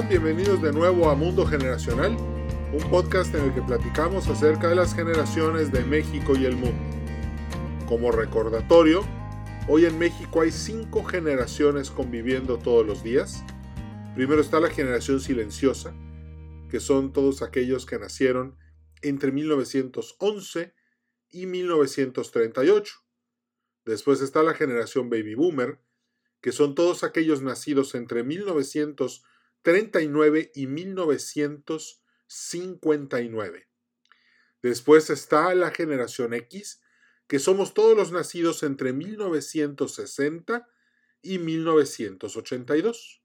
Bienvenidos de nuevo a Mundo Generacional, un podcast en el que platicamos acerca de las generaciones de México y el mundo. Como recordatorio, hoy en México hay cinco generaciones conviviendo todos los días. Primero está la generación silenciosa, que son todos aquellos que nacieron entre 1911 y 1938. Después está la generación baby boomer, que son todos aquellos nacidos entre 1939 39 y 1959. Después está la generación X, que somos todos los nacidos entre 1960 y 1982.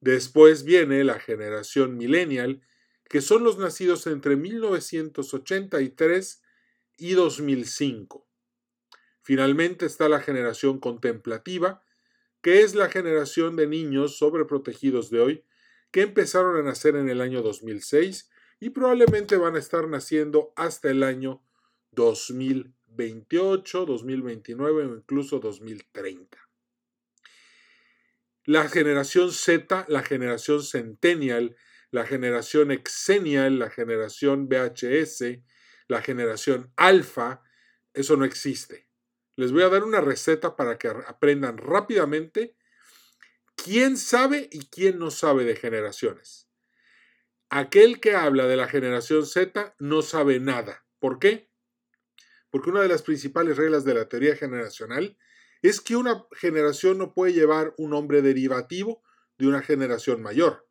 Después viene la generación millennial, que son los nacidos entre 1983 y 2005. Finalmente está la generación contemplativa, que es la generación de niños sobreprotegidos de hoy que empezaron a nacer en el año 2006 y probablemente van a estar naciendo hasta el año 2028, 2029 o incluso 2030. La generación Z, la generación Centennial, la generación Exennial, la generación VHS, la generación Alpha, eso no existe. Les voy a dar una receta para que aprendan rápidamente quién sabe y quién no sabe de generaciones. Aquel que habla de la generación Z no sabe nada. ¿Por qué? Porque una de las principales reglas de la teoría generacional es que una generación no puede llevar un nombre derivativo de una generación mayor.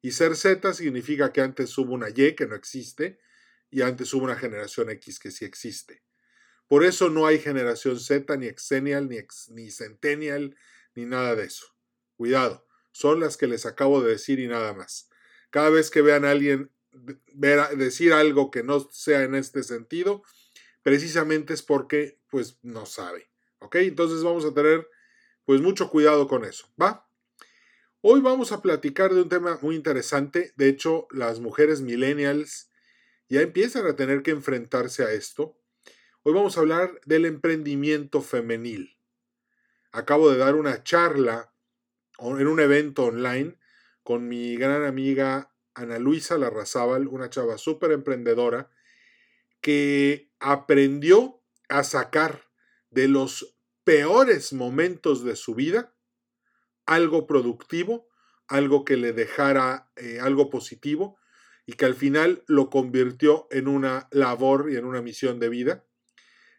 Y ser Z significa que antes hubo una Y que no existe y antes hubo una generación X que sí existe. Por eso no hay generación Z, ni Exennial, ni, ni Centennial, ni nada de eso. Cuidado, son las que les acabo de decir y nada más. Cada vez que vean a alguien decir algo que no sea en este sentido, precisamente es porque pues no sabe. ¿Ok? Entonces vamos a tener pues mucho cuidado con eso. ¿Va? Hoy vamos a platicar de un tema muy interesante. De hecho, las mujeres millennials ya empiezan a tener que enfrentarse a esto. Hoy vamos a hablar del emprendimiento femenil. Acabo de dar una charla en un evento online con mi gran amiga Ana Luisa Larrazábal, una chava súper emprendedora, que aprendió a sacar de los peores momentos de su vida algo productivo, algo que le dejara eh, algo positivo y que al final lo convirtió en una labor y en una misión de vida.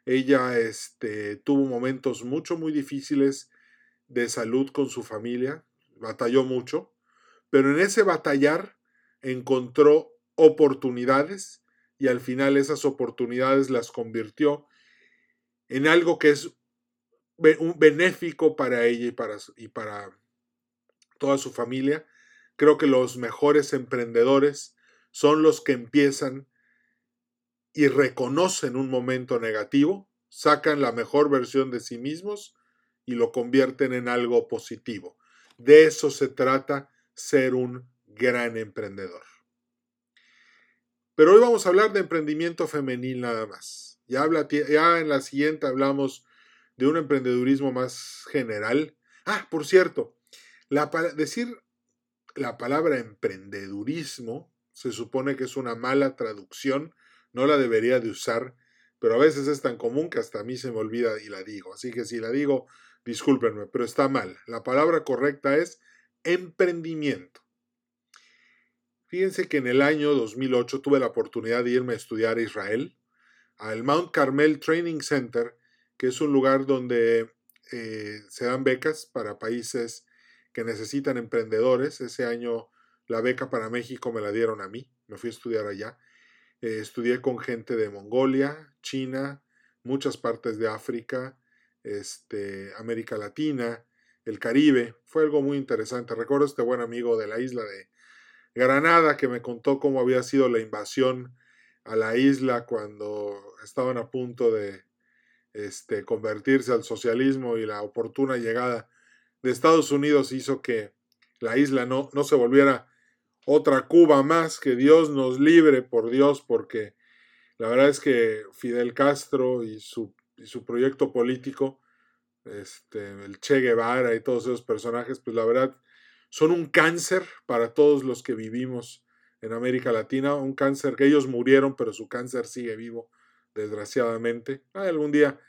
Ella este, tuvo momentos mucho, muy difíciles de salud con su familia, batalló mucho, pero en ese batallar encontró oportunidades y al final esas oportunidades las convirtió en algo que es un benéfico para ella y para, y para toda su familia. Creo que los mejores emprendedores son los que empiezan y reconocen un momento negativo, sacan la mejor versión de sí mismos y lo convierten en algo positivo. De eso se trata ser un gran emprendedor. Pero hoy vamos a hablar de emprendimiento femenil nada más. Ya, habla, ya en la siguiente hablamos de un emprendedurismo más general. Ah, por cierto, la, decir la palabra emprendedurismo se supone que es una mala traducción no la debería de usar, pero a veces es tan común que hasta a mí se me olvida y la digo. Así que si la digo, discúlpenme, pero está mal. La palabra correcta es emprendimiento. Fíjense que en el año 2008 tuve la oportunidad de irme a estudiar a Israel, al Mount Carmel Training Center, que es un lugar donde eh, se dan becas para países que necesitan emprendedores. Ese año la beca para México me la dieron a mí, me fui a estudiar allá. Eh, estudié con gente de Mongolia, China, muchas partes de África, este, América Latina, el Caribe. Fue algo muy interesante. Recuerdo este buen amigo de la isla de Granada que me contó cómo había sido la invasión a la isla cuando estaban a punto de este, convertirse al socialismo y la oportuna llegada de Estados Unidos hizo que la isla no, no se volviera otra Cuba más, que Dios nos libre por Dios, porque la verdad es que Fidel Castro y su, proyecto político, este, el Che Guevara y todos esos personajes, pues la verdad son un cáncer para todos los que vivimos en América Latina, un cáncer que ellos murieron, pero su cáncer sigue vivo, desgraciadamente. algún día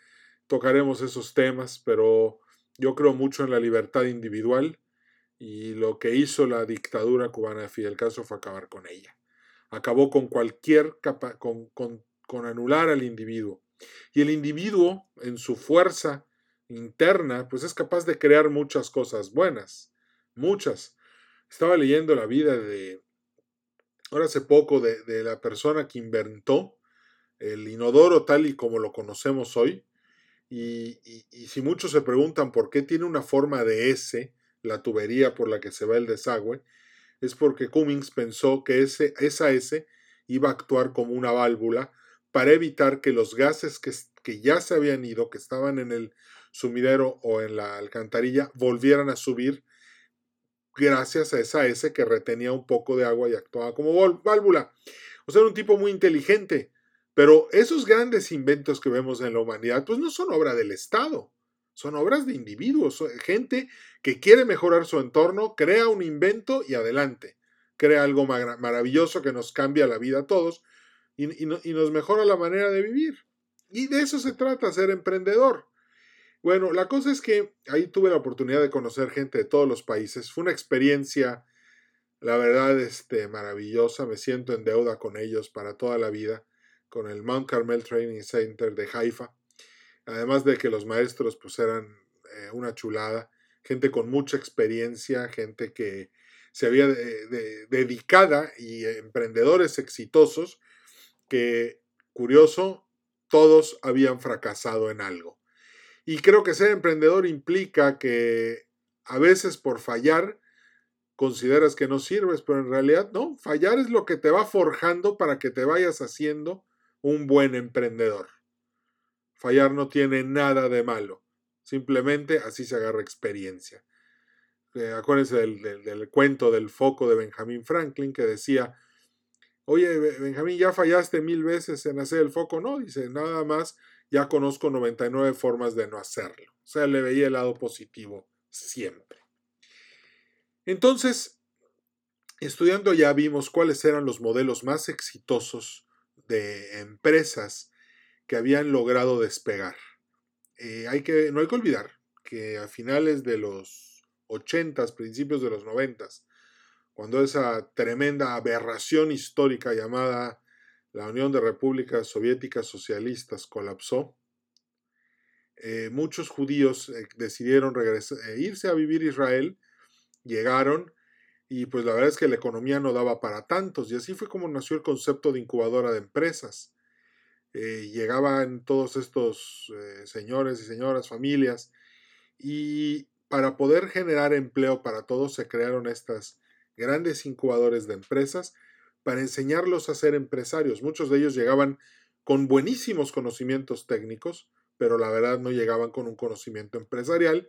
tocaremos esos temas, pero yo creo mucho en la libertad individual y lo que hizo la dictadura cubana de Fidel Castro fue acabar con ella. Acabó con cualquier con, con, con anular al individuo. Y el individuo, en su fuerza interna, pues es capaz de crear muchas cosas buenas, muchas. Estaba leyendo la vida de, ahora hace poco, de, de la persona que inventó el inodoro tal y como lo conocemos hoy. Y, y, si muchos se preguntan por qué tiene una forma de S, la tubería por la que se va el desagüe, es porque Cummings pensó que ese, esa S iba a actuar como una válvula para evitar que los gases que, que ya se habían ido, que estaban en el sumidero o en la alcantarilla, volvieran a subir gracias a esa S que retenía un poco de agua y actuaba como válvula. O sea, era un tipo muy inteligente. Pero esos grandes inventos que vemos en la humanidad, pues no son obra del Estado, son obras de individuos, gente que quiere mejorar su entorno, crea un invento y adelante, crea algo maravilloso que nos cambia la vida a todos y, nos mejora la manera de vivir. Y de eso se trata, ser emprendedor. Bueno, la cosa es que ahí tuve la oportunidad de conocer gente de todos los países. Fue una experiencia, la verdad, este, maravillosa. Me siento en deuda con ellos para toda la vida, con el Mount Carmel Training Center de Haifa. Además de que los maestros pues eran eh, una chulada, gente con mucha experiencia, gente que se había dedicada y emprendedores exitosos que, curioso, todos habían fracasado en algo. Y creo que ser emprendedor implica que a veces por fallar consideras que no sirves, pero en realidad no, fallar es lo que te va forjando para que te vayas haciendo un buen emprendedor. Fallar no tiene nada de malo, simplemente así se agarra experiencia. Eh, acuérdense del, del, cuento del foco de Benjamin Franklin que decía, oye, Benjamín, ya fallaste mil veces en hacer el foco. No, dice, nada más, ya conozco 99 formas de no hacerlo. O sea, le veía el lado positivo siempre. Entonces, estudiando ya vimos cuáles eran los modelos más exitosos de empresas que habían logrado despegar. Eh, hay que, no hay que olvidar que a finales de los 80, principios de los 90, cuando esa tremenda aberración histórica llamada la Unión de Repúblicas Soviéticas Socialistas colapsó, eh, muchos judíos eh, decidieron irse a vivir a Israel, llegaron y pues la verdad es que la economía no daba para tantos y así fue como nació el concepto de incubadora de empresas. Llegaban todos estos señores y señoras, familias y para poder generar empleo para todos se crearon estas grandes incubadores de empresas para enseñarlos a ser empresarios. Muchos de ellos llegaban con buenísimos conocimientos técnicos, pero la verdad no llegaban con un conocimiento empresarial,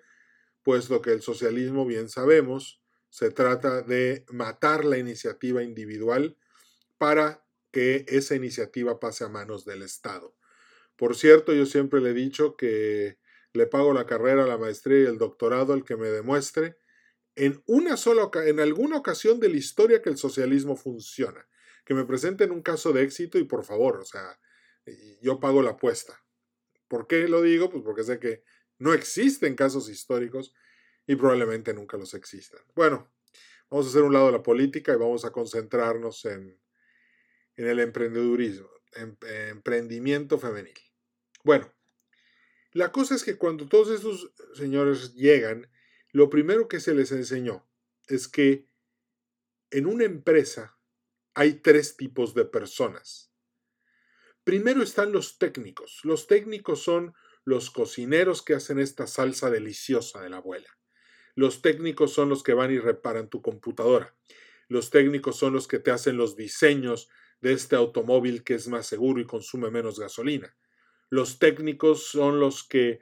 puesto que el socialismo, bien sabemos, se trata de matar la iniciativa individual para que esa iniciativa pase a manos del Estado. Por cierto, yo siempre le he dicho que le pago la carrera, la maestría y el doctorado al que me demuestre en una sola en alguna ocasión de la historia que el socialismo funciona. Que me presenten un caso de éxito y por favor, o sea, yo pago la apuesta. ¿Por qué lo digo? Pues porque sé que no existen casos históricos y probablemente nunca los existan. Bueno, vamos a hacer un lado de la política y vamos a concentrarnos en, en el emprendedurismo, en, emprendimiento femenil. Bueno, la cosa es que cuando todos estos señores llegan, lo primero que se les enseñó es que en una empresa hay tres tipos de personas. Primero están los técnicos. Los técnicos son los cocineros que hacen esta salsa deliciosa de la abuela. Los técnicos son los que van y reparan tu computadora. Los técnicos son los que te hacen los diseños de este automóvil que es más seguro y consume menos gasolina. Los técnicos son los que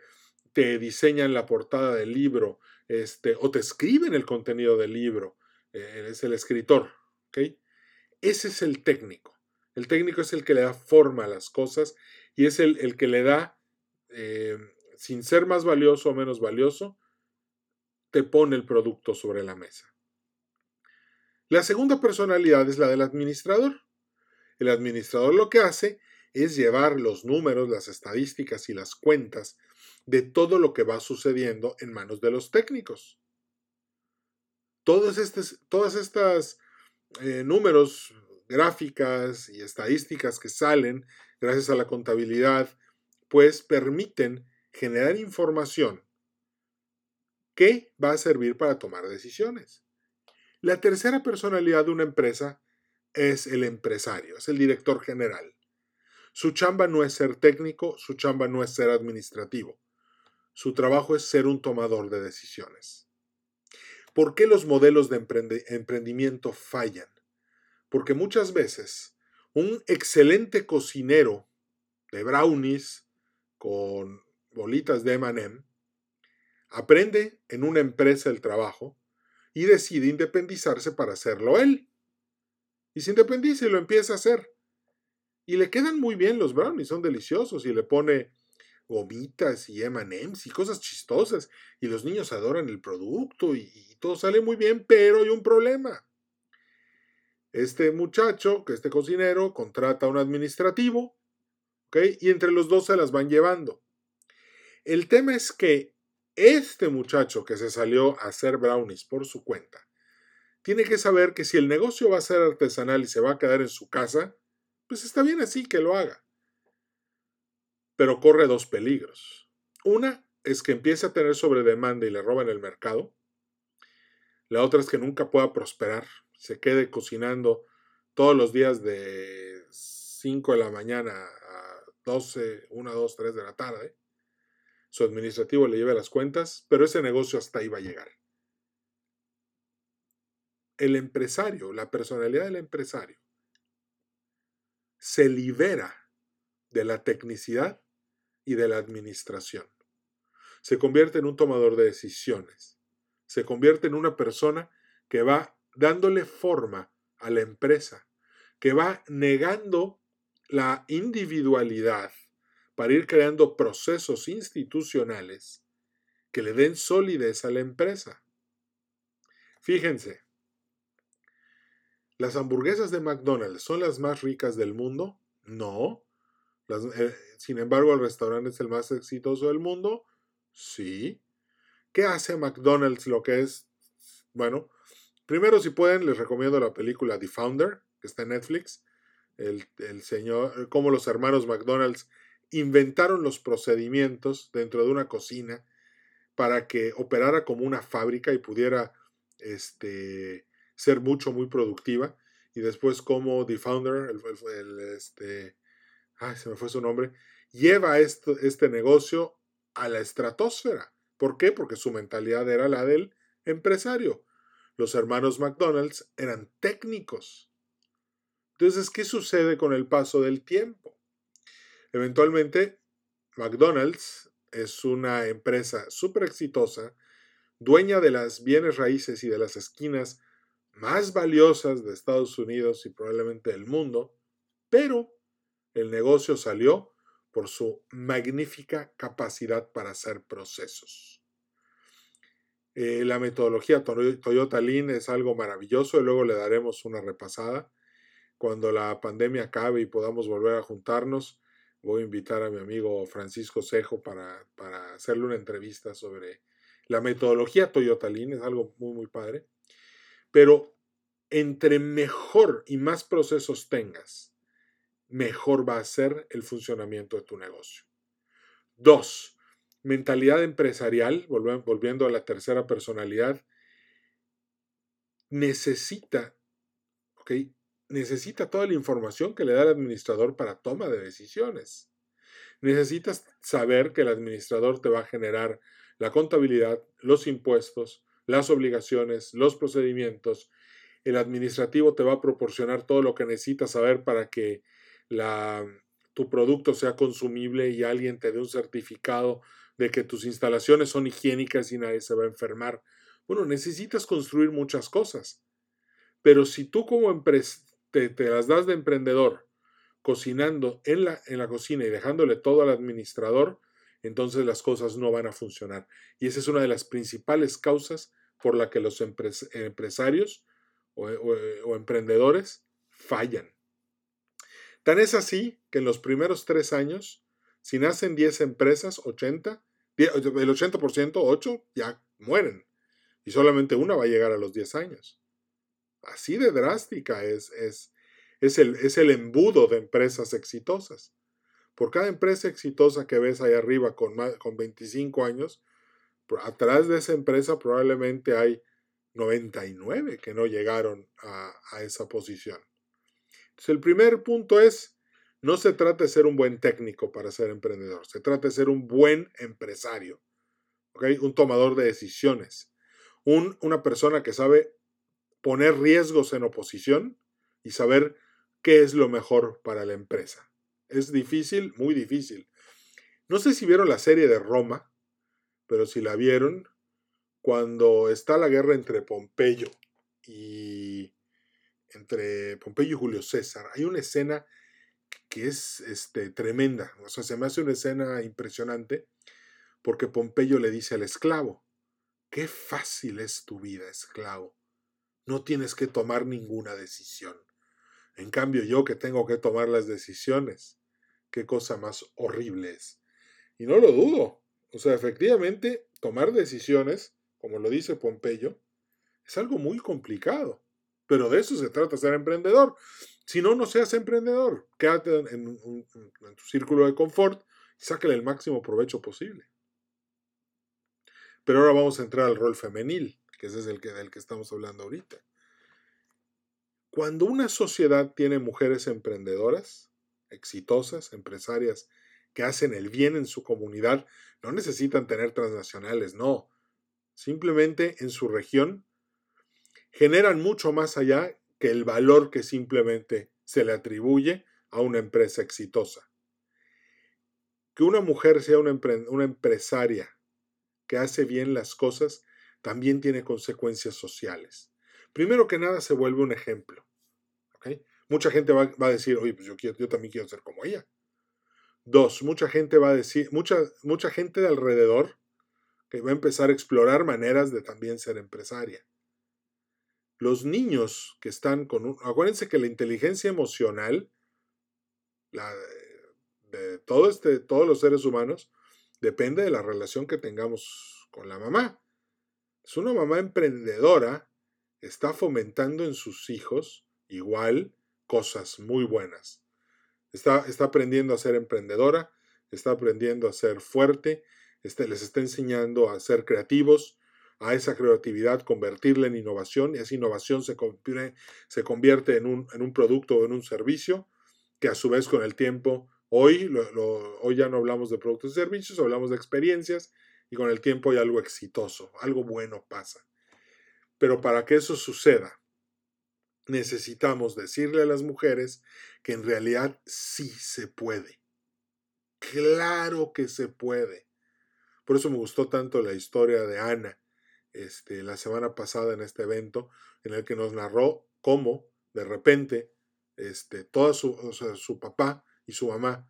te diseñan la portada del libro, este, o te escriben el contenido del libro, eh, es el escritor. Ese es el técnico. El técnico es el que le da forma a las cosas y es el, el que le da, eh, sin ser más valioso o menos valioso, te pone el producto sobre la mesa. La segunda personalidad es la del administrador. El administrador lo que hace es llevar los números, las estadísticas y las cuentas de todo lo que va sucediendo en manos de los técnicos. Todos estos todas estas eh, números, gráficas y estadísticas que salen gracias a la contabilidad, pues permiten generar información que va a servir para tomar decisiones. La tercera personalidad de una empresa es el empresario, es el director general. Su chamba no es ser técnico, su chamba no es ser administrativo. Su trabajo es ser un tomador de decisiones. ¿Por qué los modelos de emprendimiento fallan? Porque muchas veces un excelente cocinero de brownies con bolitas de M&M aprende en una empresa el trabajo y decide independizarse para hacerlo él. Y se independiza y lo empieza a hacer. Y le quedan muy bien los brownies, son deliciosos y le pone gomitas y M&M's y cosas chistosas y los niños adoran el producto y, y todo sale muy bien, pero hay un problema. Este muchacho, que este cocinero, contrata a un administrativo, ¿ok? Y entre los dos se las van llevando. El tema es que este muchacho que se salió a hacer brownies por su cuenta, tiene que saber que si el negocio va a ser artesanal y se va a quedar en su casa, pues está bien así que lo haga. Pero corre dos peligros. Una es que empiece a tener sobredemanda y le roban el mercado. La otra es que nunca pueda prosperar, se quede cocinando todos los días de 5 de la mañana a 12, 1, 2, 3 de la tarde. Su administrativo le lleve las cuentas, pero ese negocio hasta ahí va a llegar. El empresario, la personalidad del empresario, se libera de la tecnicidad y de la administración. Se convierte en un tomador de decisiones. Se convierte en una persona que va dándole forma a la empresa, que va negando la individualidad para ir creando procesos institucionales que le den solidez a la empresa. Fíjense, ¿las hamburguesas de McDonald's son las más ricas del mundo? No. Eh, sin embargo, el restaurante es el más exitoso del mundo. Sí. ¿Qué hace McDonald's lo que es? Bueno, primero si pueden, les recomiendo la película The Founder, que está en Netflix. El, el señor, cómo los hermanos McDonald's inventaron los procedimientos dentro de una cocina para que operara como una fábrica y pudiera este, ser mucho, muy productiva. Y después como The Founder, el, este, ay, se me fue su nombre, lleva esto, este negocio a la estratosfera. ¿Por qué? Porque su mentalidad era la del empresario. Los hermanos McDonald's eran técnicos. Entonces, ¿qué sucede con el paso del tiempo? Eventualmente, McDonald's es una empresa súper exitosa, dueña de las bienes raíces y de las esquinas más valiosas de Estados Unidos y probablemente del mundo, pero el negocio salió por su magnífica capacidad para hacer procesos. Eh, la metodología Toyota Lean es algo maravilloso y luego le daremos una repasada. Cuando la pandemia acabe y podamos volver a juntarnos, voy a invitar a mi amigo Francisco Cejo para, para hacerle una entrevista sobre la metodología Toyota Lean. Es algo muy, muy padre. Pero entre mejor y más procesos tengas, mejor va a ser el funcionamiento de tu negocio. Dos, mentalidad empresarial, volviendo a la tercera personalidad, necesita, ¿ok? Necesita toda la información que le da el administrador para toma de decisiones. Necesitas saber que el administrador te va a generar la contabilidad, los impuestos, las obligaciones, los procedimientos. El administrativo te va a proporcionar todo lo que necesitas saber para que tu producto sea consumible y alguien te dé un certificado de que tus instalaciones son higiénicas y nadie se va a enfermar. Bueno, necesitas construir muchas cosas. Pero si tú como empresa te, las das de emprendedor cocinando en la, en la cocina y dejándole todo al administrador, entonces las cosas no van a funcionar. Y esa es una de las principales causas por la que los empresarios o, emprendedores fallan. Tan es así que en los primeros tres años, si nacen 10 empresas, 80, el 80%, 8 ya mueren. Y solamente una va a llegar a los 10 años. Así de drástica es, es, es, el, es el embudo de empresas exitosas. Por cada empresa exitosa que ves ahí arriba con, con 25 años, atrás de esa empresa probablemente hay 99 que no llegaron a, esa posición. Entonces, el primer punto es, no se trata de ser un buen técnico para ser emprendedor, se trata de ser un buen empresario, un tomador de decisiones, un, una persona que sabe poner riesgos en oposición y saber qué es lo mejor para la empresa. Es difícil, muy difícil. No sé si vieron la serie de Roma, pero si la vieron, cuando está la guerra entre Pompeyo y entre Pompeyo y Julio César, hay una escena que es este, tremenda, o sea, se me hace una escena impresionante, porque Pompeyo le dice al esclavo, qué fácil es tu vida, esclavo, no tienes que tomar ninguna decisión. En cambio, yo que tengo que tomar las decisiones, qué cosa más horrible es. Y no lo dudo, o sea, efectivamente, tomar decisiones como lo dice Pompeyo, es algo muy complicado. Pero de eso se trata ser emprendedor. Si no, no seas emprendedor. Quédate en, tu círculo de confort y sácale el máximo provecho posible. Pero ahora vamos a entrar al rol femenil, que ese es el que, del que estamos hablando ahorita. Cuando una sociedad tiene mujeres emprendedoras, exitosas, empresarias, que hacen el bien en su comunidad, no necesitan tener transnacionales, no simplemente en su región, generan mucho más allá que el valor que simplemente se le atribuye a una empresa exitosa. Que una mujer sea una, empresaria que hace bien las cosas también tiene consecuencias sociales. Primero que nada se vuelve un ejemplo. Mucha gente va, a decir, oye, pues yo, yo también quiero ser como ella. Dos, mucha gente va a decir, mucha, mucha gente de alrededor que va a empezar a explorar maneras de también ser empresaria. Los niños que están con un... Acuérdense que la inteligencia emocional la, de todo este, todos los seres humanos depende de la relación que tengamos con la mamá. Es una mamá emprendedora, está fomentando en sus hijos igual cosas muy buenas. Está, está aprendiendo a ser emprendedora, está aprendiendo a ser fuerte, este, les está enseñando a ser creativos, a esa creatividad convertirla en innovación y esa innovación se, se convierte en un, en un, producto o en un servicio que a su vez con el tiempo, hoy, hoy ya no hablamos de productos y servicios, hablamos de experiencias y con el tiempo hay algo exitoso, algo bueno pasa. Pero para que eso suceda, necesitamos decirle a las mujeres que en realidad sí se puede. Claro que se puede. Por eso me gustó tanto la historia de Ana este, la semana pasada en este evento, en el que nos narró cómo de repente este, toda su, su papá y su mamá,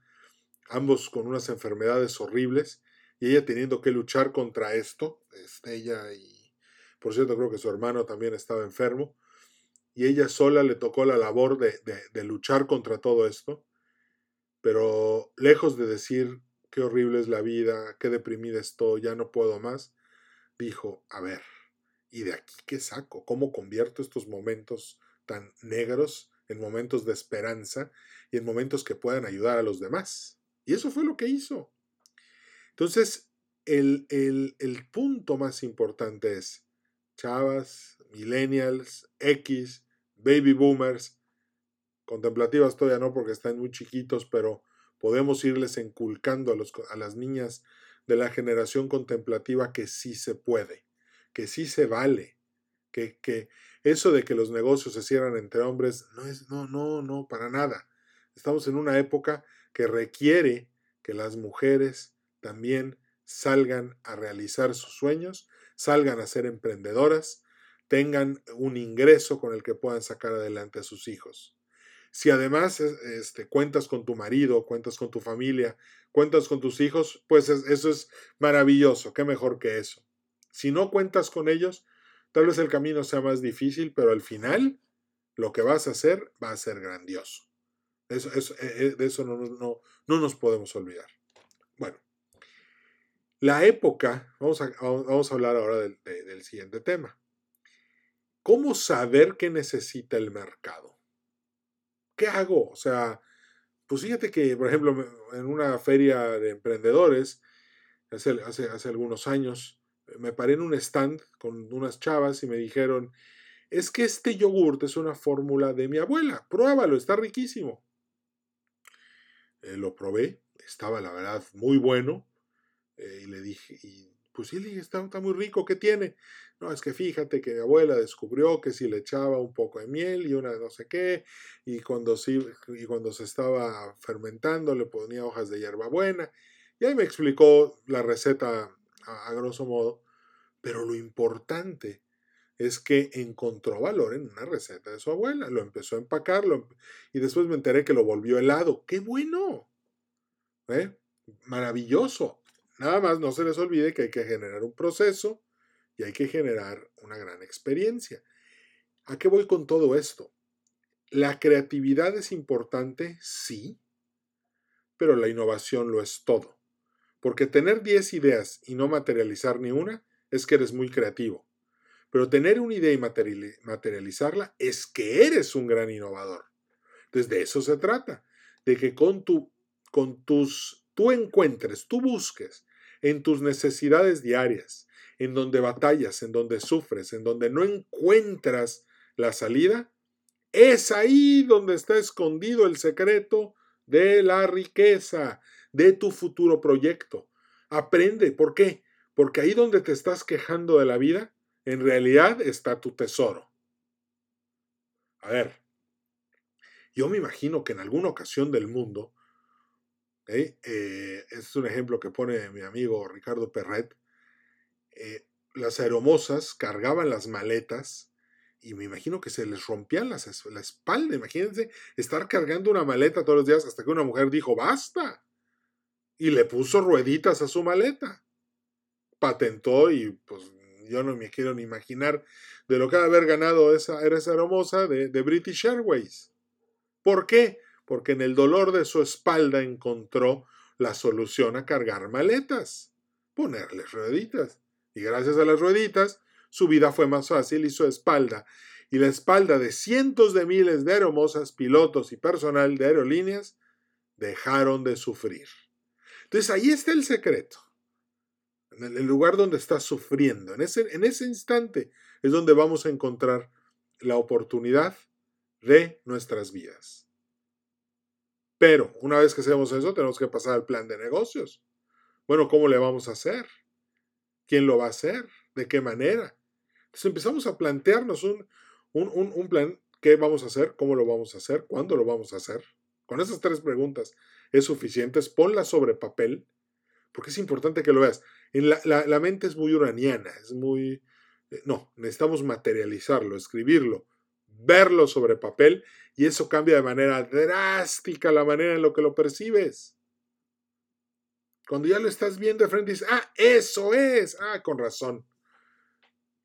ambos con unas enfermedades horribles, y ella teniendo que luchar contra esto, este, ella y, por cierto, creo que su hermano también estaba enfermo, y ella sola le tocó la labor de, de luchar contra todo esto, pero lejos de decir, qué horrible es la vida, qué deprimida estoy, ya no puedo más, dijo, a ver, ¿y de aquí qué saco? ¿Cómo convierto estos momentos tan negros en momentos de esperanza y en momentos que puedan ayudar a los demás? Y eso fue lo que hizo. Entonces, el, el, el punto más importante es, chavas, millennials, X, baby boomers, contemplativas todavía no porque están muy chiquitos, pero podemos irles inculcando a, los, a las niñas de la generación contemplativa que sí se puede, que sí se vale, que, que eso de que los negocios se cierran entre hombres no es, no, no, no, para nada. Estamos en una época que requiere que las mujeres también salgan a realizar sus sueños, salgan a ser emprendedoras, tengan un ingreso con el que puedan sacar adelante a sus hijos. Si además este, cuentas con tu marido, cuentas con tu familia, cuentas con tus hijos, pues eso es maravilloso, qué mejor que eso. Si no cuentas con ellos, Tal vez el camino sea más difícil, pero al final lo que vas a hacer va a ser grandioso. Eso, eh, de eso no, no, no, nos podemos olvidar. Bueno, la época, vamos a, vamos a hablar ahora del siguiente tema. ¿Cómo saber qué necesita el mercado? ¿Qué hago? O sea, pues fíjate que, por ejemplo, en una feria de emprendedores, hace, hace, hace algunos años, me paré en un stand con unas chavas y me dijeron, es que este yogurt es una fórmula de mi abuela, pruébalo, está riquísimo. Eh, lo probé, estaba la verdad muy bueno, eh, y le dije, pues sí, está, muy rico, ¿qué tiene? No, es que fíjate que mi abuela descubrió que si le echaba un poco de miel y una no sé qué, y cuando, sí, y cuando se estaba fermentando le ponía hojas de hierbabuena, y ahí me explicó la receta a, grosso modo, pero lo importante es que encontró valor en una receta de su abuela, lo empezó a empacarlo y después me enteré que lo volvió helado. ¡Qué bueno! ¿Eh? Maravilloso. Nada más no se les olvide que hay que generar un proceso y hay que generar una gran experiencia. ¿A qué voy con todo esto? La creatividad es importante, sí, pero la innovación lo es todo. Porque tener 10 ideas y no materializar ni una es que eres muy creativo. Pero tener una idea y materializarla es que eres un gran innovador. Entonces de eso se trata, de que con, tu, con tus, tú encuentres, tú busques en tus necesidades diarias, en donde batallas, en donde sufres, en donde no encuentras la salida, es ahí donde está escondido el secreto de la riqueza, de tu futuro proyecto. Aprende, ¿por qué? Porque ahí donde te estás quejando de la vida, en realidad está tu tesoro. A ver, yo me imagino que en alguna ocasión del mundo, Eh, es un ejemplo que pone mi amigo Ricardo Perret, eh, las aeromosas cargaban las maletas y me imagino que se les rompían las, la espalda. Imagínense estar cargando una maleta todos los días hasta que una mujer dijo, basta y le puso rueditas a su maleta. Patentó y pues yo no me quiero ni imaginar de lo que haber ganado esa, de, de British Airways. ¿Por qué? Porque en el dolor de su espalda encontró la solución a cargar maletas, ponerles rueditas. Y gracias a las rueditas, su vida fue más fácil y su espalda, y la espalda de cientos de miles de hermosas pilotos y personal de aerolíneas, dejaron de sufrir. Entonces ahí está el secreto. En el lugar donde estás sufriendo, en ese, en ese instante es donde vamos a encontrar la oportunidad de nuestras vidas. Pero una vez que hacemos eso, tenemos que pasar al plan de negocios. Bueno, ¿cómo le vamos a hacer? ¿Quién lo va a hacer? ¿De qué manera? Entonces empezamos a plantearnos un, un, un, plan. ¿Qué vamos a hacer? ¿Cómo lo vamos a hacer? ¿Cuándo lo vamos a hacer? Con esas tres preguntas es suficiente, ponla sobre papel, porque es importante que lo veas. En la, la, mente es muy uraniana, es muy... Eh, no, necesitamos materializarlo, escribirlo, verlo sobre papel y eso cambia de manera drástica la manera en la que lo percibes. Cuando ya lo estás viendo de frente dices, ah, eso es, ah, con razón.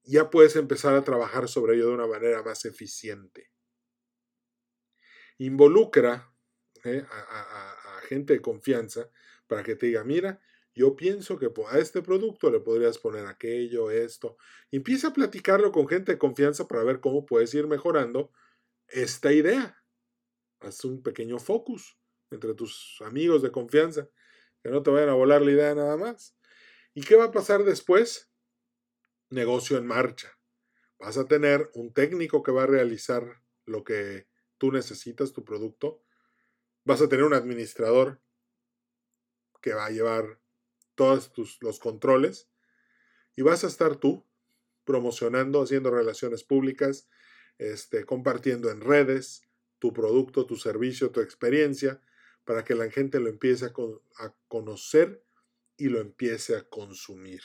Ya puedes empezar a trabajar sobre ello de una manera más eficiente. Involucra ¿eh? a, gente de confianza para que te diga, mira, yo pienso que a este producto le podrías poner aquello, esto. empieza a platicarlo con gente de confianza para ver cómo puedes ir mejorando esta idea. Haz un pequeño focus entre tus amigos de confianza, que no te vayan a volar la idea nada más. ¿Y qué va a pasar después? Negocio en marcha. Vas a tener un técnico que va a realizar lo que tú necesitas, tu producto, vas a tener un administrador que va a llevar todos tus, los controles y vas a estar tú promocionando, haciendo relaciones públicas, este, compartiendo en redes tu producto, tu servicio, tu experiencia, para que la gente lo empiece a, a conocer y lo empiece a consumir.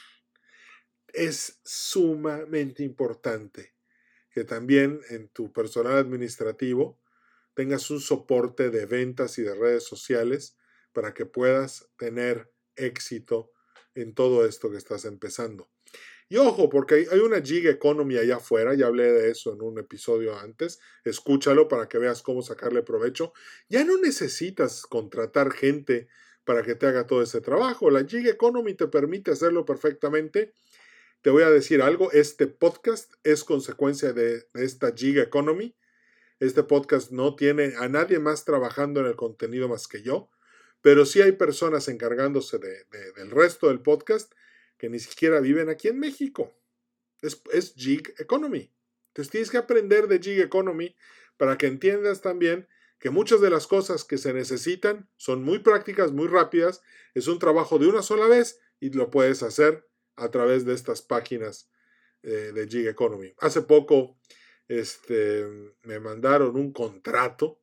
Es sumamente importante que también en tu personal administrativo tengas un soporte de ventas y de redes sociales para que puedas tener éxito en todo esto que estás empezando. Y ojo, porque hay una gig economy allá afuera, ya hablé de eso en un episodio antes, escúchalo para que veas cómo sacarle provecho. Ya no necesitas contratar gente para que te haga todo ese trabajo. La gig economy te permite hacerlo perfectamente. Te voy a decir algo, este podcast es consecuencia de, esta gig economy. Este podcast no tiene a nadie más trabajando en el contenido más que yo, pero sí hay personas encargándose del resto del podcast que ni siquiera viven aquí en México. Es, es gig economy. Entonces tienes que aprender de gig economy para que entiendas también que muchas de las cosas que se necesitan son muy prácticas, muy rápidas, es un trabajo de una sola vez y lo puedes hacer a través de estas páginas eh, de Gig Economy. Hace poco este, me mandaron un contrato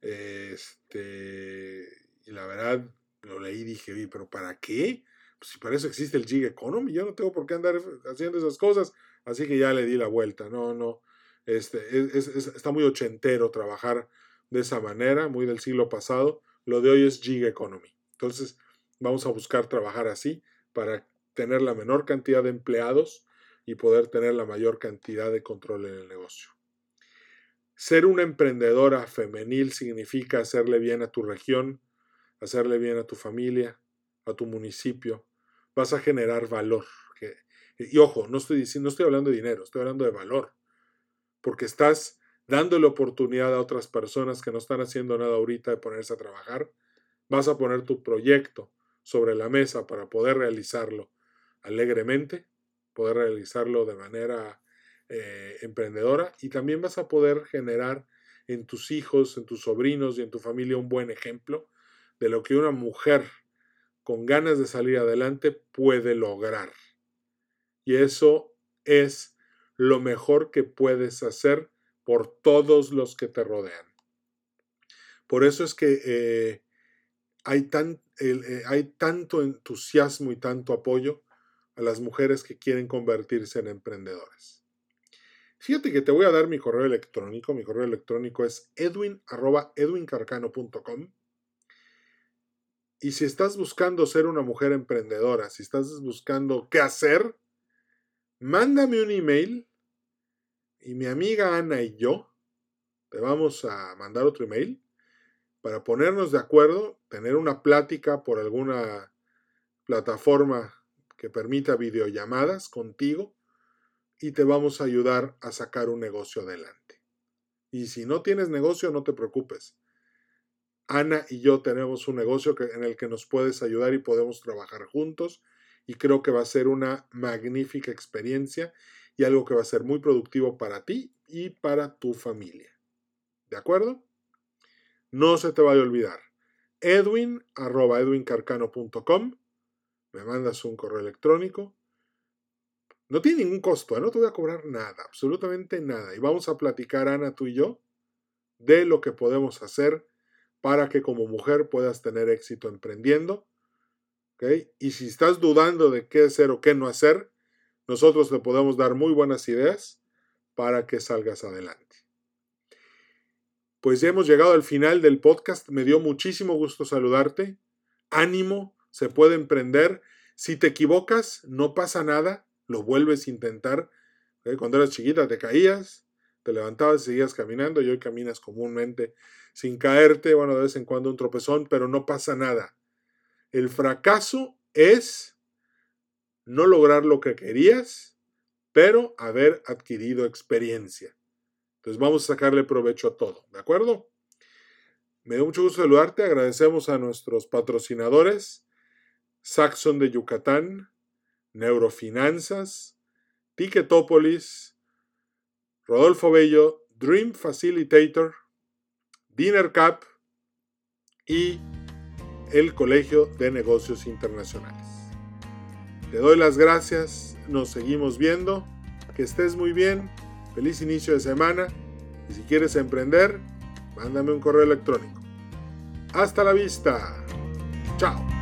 este, y la verdad lo leí y dije, pero ¿para qué? Pues, si para eso existe el Gig Economy, yo no tengo por qué andar haciendo esas cosas, así que ya le di la vuelta, no, no, este, está muy ochentero trabajar de esa manera, muy del siglo pasado, lo de hoy es Gig Economy, entonces vamos a buscar trabajar así para tener la menor cantidad de empleados y poder tener la mayor cantidad de control en el negocio. Ser una emprendedora femenil significa hacerle bien a tu región, hacerle bien a tu familia, a tu municipio, vas a generar valor. y ojo, no estoy, diciendo, no estoy hablando de dinero, estoy hablando de valor, porque estás dándole oportunidad a otras personas que no están haciendo nada ahorita de ponerse a trabajar, vas a poner tu proyecto sobre la mesa para poder realizarlo alegremente, poder realizarlo de manera eh, emprendedora y también vas a poder generar en tus hijos, en tus sobrinos y en tu familia un buen ejemplo de lo que una mujer con ganas de salir adelante puede lograr. Y eso es lo mejor que puedes hacer por todos los que te rodean. Por eso es que eh, hay, tan, eh, hay tanto entusiasmo y tanto apoyo a las mujeres que quieren convertirse en emprendedoras. Fíjate que te voy a dar mi correo electrónico. Mi correo electrónico es edwin.edwincarcano.com. Y si estás buscando ser una mujer emprendedora, si estás buscando qué hacer, mándame un email y mi amiga Ana y yo te vamos a mandar otro email para ponernos de acuerdo, tener una plática por alguna plataforma que permita videollamadas contigo y te vamos a ayudar a sacar un negocio adelante. Y si no tienes negocio, no te preocupes. Ana y yo tenemos un negocio en el que nos puedes ayudar y podemos trabajar juntos y creo que va a ser una magnífica experiencia y algo que va a ser muy productivo para ti y para tu familia. ¿De acuerdo? No se te vaya a olvidar. Edwin edwincarcano.com. Me mandas un correo electrónico. No tiene ningún costo, ¿eh? no te voy a cobrar nada, absolutamente nada. Y vamos a platicar, Ana, tú y yo, de lo que podemos hacer para que como mujer puedas tener éxito emprendiendo. Y si estás dudando de qué hacer o qué no hacer, nosotros te podemos dar muy buenas ideas para que salgas adelante. Pues ya hemos llegado al final del podcast. Me dio muchísimo gusto saludarte. Ánimo, se puede emprender. Si te equivocas, no pasa nada, lo vuelves a intentar. Cuando eras chiquita te caías, te levantabas y seguías caminando y hoy caminas comúnmente sin caerte, bueno, de vez en cuando un tropezón, pero no pasa nada. El fracaso es no lograr lo que querías, pero haber adquirido experiencia. Entonces vamos a sacarle provecho a todo, ¿de acuerdo? Me dio mucho gusto saludarte, agradecemos a nuestros patrocinadores, Saxon de Yucatán, Neurofinanzas, Ticketopolis, Rodolfo Bello, Dream Facilitator, Dinner Cap y el Colegio de Negocios Internacionales. Te doy las gracias, nos seguimos viendo, que estés muy bien, feliz inicio de semana y si quieres emprender, mándame un correo electrónico. Hasta la vista. Chao.